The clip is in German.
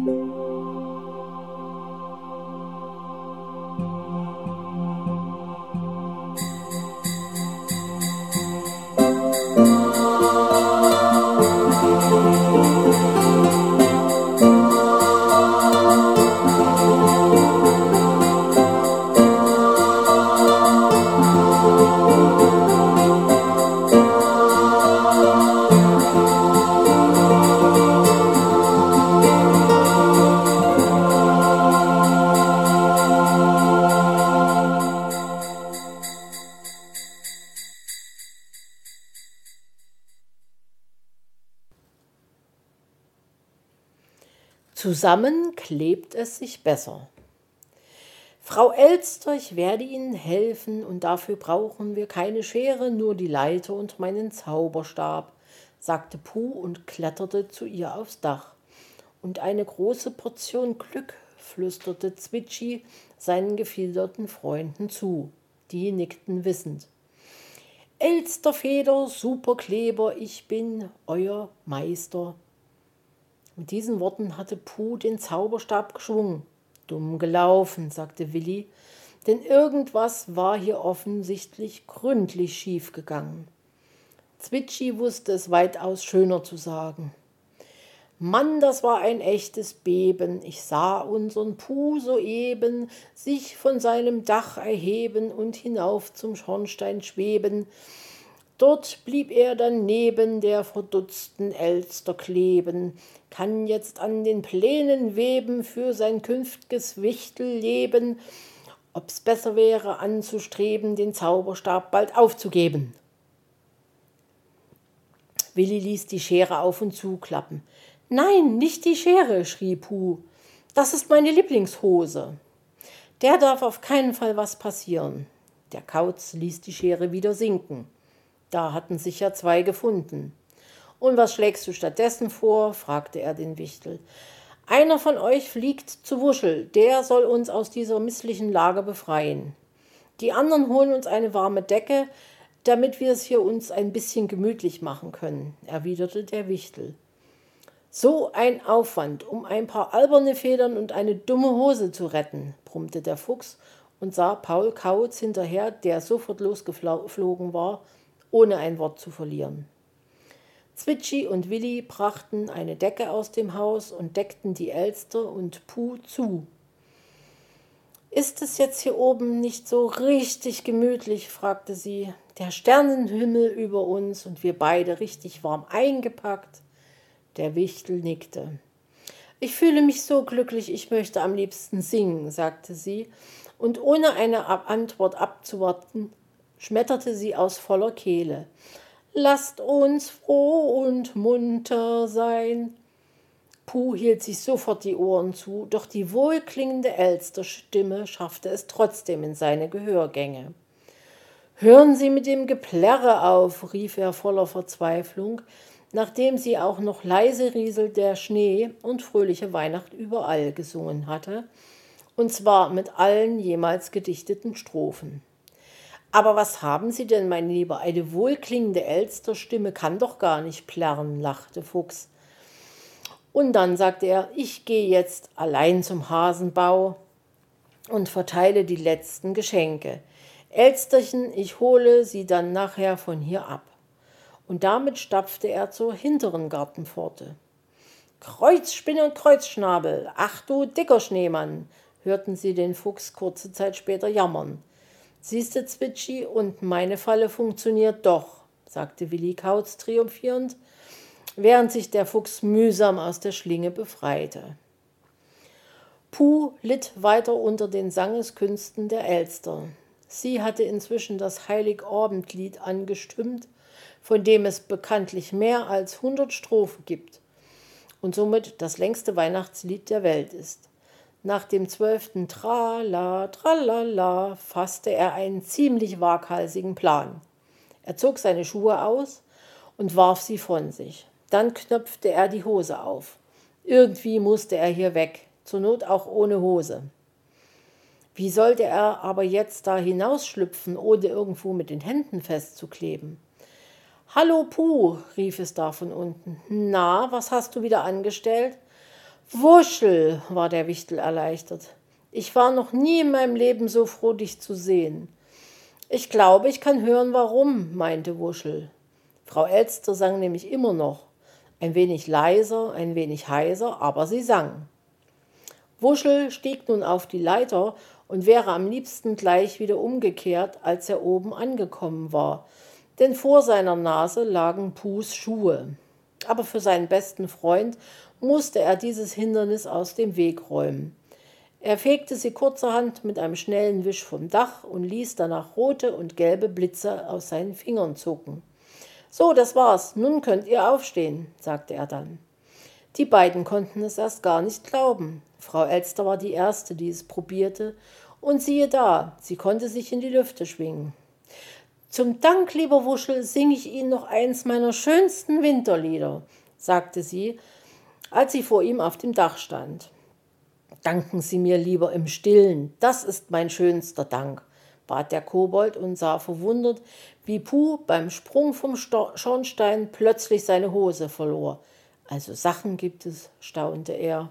Música Zusammen klebt es sich besser. Frau Elster, ich werde Ihnen helfen, und dafür brauchen wir keine Schere, nur die Leiter und meinen Zauberstab, sagte Puh und kletterte zu ihr aufs Dach. Und eine große Portion Glück, flüsterte Zwitschi seinen gefiederten Freunden zu. Die nickten wissend. Elsterfeder, Superkleber, ich bin euer Meister, mit diesen Worten hatte Puh den Zauberstab geschwungen. Dumm gelaufen, sagte Willi, denn irgendwas war hier offensichtlich gründlich schief gegangen. Zwitschi wusste es weitaus schöner zu sagen. Mann, das war ein echtes Beben. Ich sah unseren Puh soeben sich von seinem Dach erheben und hinauf zum Schornstein schweben. Dort blieb er dann neben der verdutzten Elster kleben, kann jetzt an den Plänen weben für sein künftiges Wichtelleben, ob's besser wäre anzustreben, den Zauberstab bald aufzugeben. Willi ließ die Schere auf und zuklappen. Nein, nicht die Schere, schrie Puh. Das ist meine Lieblingshose. Der darf auf keinen Fall was passieren. Der Kauz ließ die Schere wieder sinken. Da hatten sich ja zwei gefunden. Und was schlägst du stattdessen vor? fragte er den Wichtel. Einer von euch fliegt zu Wuschel, der soll uns aus dieser misslichen Lage befreien. Die anderen holen uns eine warme Decke, damit wir es hier uns ein bisschen gemütlich machen können, erwiderte der Wichtel. So ein Aufwand, um ein paar alberne Federn und eine dumme Hose zu retten, brummte der Fuchs und sah Paul Kautz hinterher, der sofort losgeflogen war ohne ein Wort zu verlieren. Zwitschi und Willi brachten eine Decke aus dem Haus und deckten die Elster und Puh zu. Ist es jetzt hier oben nicht so richtig gemütlich? fragte sie. Der Sternenhimmel über uns und wir beide richtig warm eingepackt. Der Wichtel nickte. Ich fühle mich so glücklich, ich möchte am liebsten singen, sagte sie, und ohne eine Antwort abzuwarten, schmetterte sie aus voller Kehle. Lasst uns froh und munter sein. Puh hielt sich sofort die Ohren zu, doch die wohlklingende Elsterstimme schaffte es trotzdem in seine Gehörgänge. Hören Sie mit dem Geplärre auf, rief er voller Verzweiflung, nachdem sie auch noch leise rieselt der Schnee und fröhliche Weihnacht überall gesungen hatte, und zwar mit allen jemals gedichteten Strophen. Aber was haben Sie denn, mein Lieber? Eine wohlklingende Elsterstimme kann doch gar nicht plärren, lachte Fuchs. Und dann sagte er, ich gehe jetzt allein zum Hasenbau und verteile die letzten Geschenke. Elsterchen, ich hole sie dann nachher von hier ab. Und damit stapfte er zur hinteren Gartenpforte. Kreuzspinne und Kreuzschnabel, ach du dicker Schneemann, hörten sie den Fuchs kurze Zeit später jammern. Siehste, Zwitschi, und meine Falle funktioniert doch, sagte Willi Kautz triumphierend, während sich der Fuchs mühsam aus der Schlinge befreite. Puh litt weiter unter den Sangeskünsten der Elster. Sie hatte inzwischen das Heiligabendlied angestimmt, von dem es bekanntlich mehr als hundert Strophen gibt und somit das längste Weihnachtslied der Welt ist. Nach dem zwölften Trala, Tralala fasste er einen ziemlich waghalsigen Plan. Er zog seine Schuhe aus und warf sie von sich. Dann knöpfte er die Hose auf. Irgendwie musste er hier weg, zur Not auch ohne Hose. Wie sollte er aber jetzt da hinausschlüpfen, ohne irgendwo mit den Händen festzukleben? Hallo Puh, rief es da von unten. Na, was hast du wieder angestellt? Wuschel, war der Wichtel erleichtert. Ich war noch nie in meinem Leben so froh, dich zu sehen. Ich glaube, ich kann hören, warum, meinte Wuschel. Frau Elster sang nämlich immer noch. Ein wenig leiser, ein wenig heiser, aber sie sang. Wuschel stieg nun auf die Leiter und wäre am liebsten gleich wieder umgekehrt, als er oben angekommen war, denn vor seiner Nase lagen Pus Schuhe. Aber für seinen besten Freund musste er dieses Hindernis aus dem Weg räumen. Er fegte sie kurzerhand mit einem schnellen Wisch vom Dach und ließ danach rote und gelbe Blitze aus seinen Fingern zucken. So, das war's, nun könnt ihr aufstehen, sagte er dann. Die beiden konnten es erst gar nicht glauben. Frau Elster war die erste, die es probierte, und siehe da, sie konnte sich in die Lüfte schwingen. Zum Dank, lieber Wuschel, singe ich Ihnen noch eins meiner schönsten Winterlieder, sagte sie, als sie vor ihm auf dem Dach stand. Danken Sie mir lieber im Stillen, das ist mein schönster Dank, bat der Kobold und sah verwundert, wie Puh beim Sprung vom Schornstein plötzlich seine Hose verlor. Also Sachen gibt es, staunte er.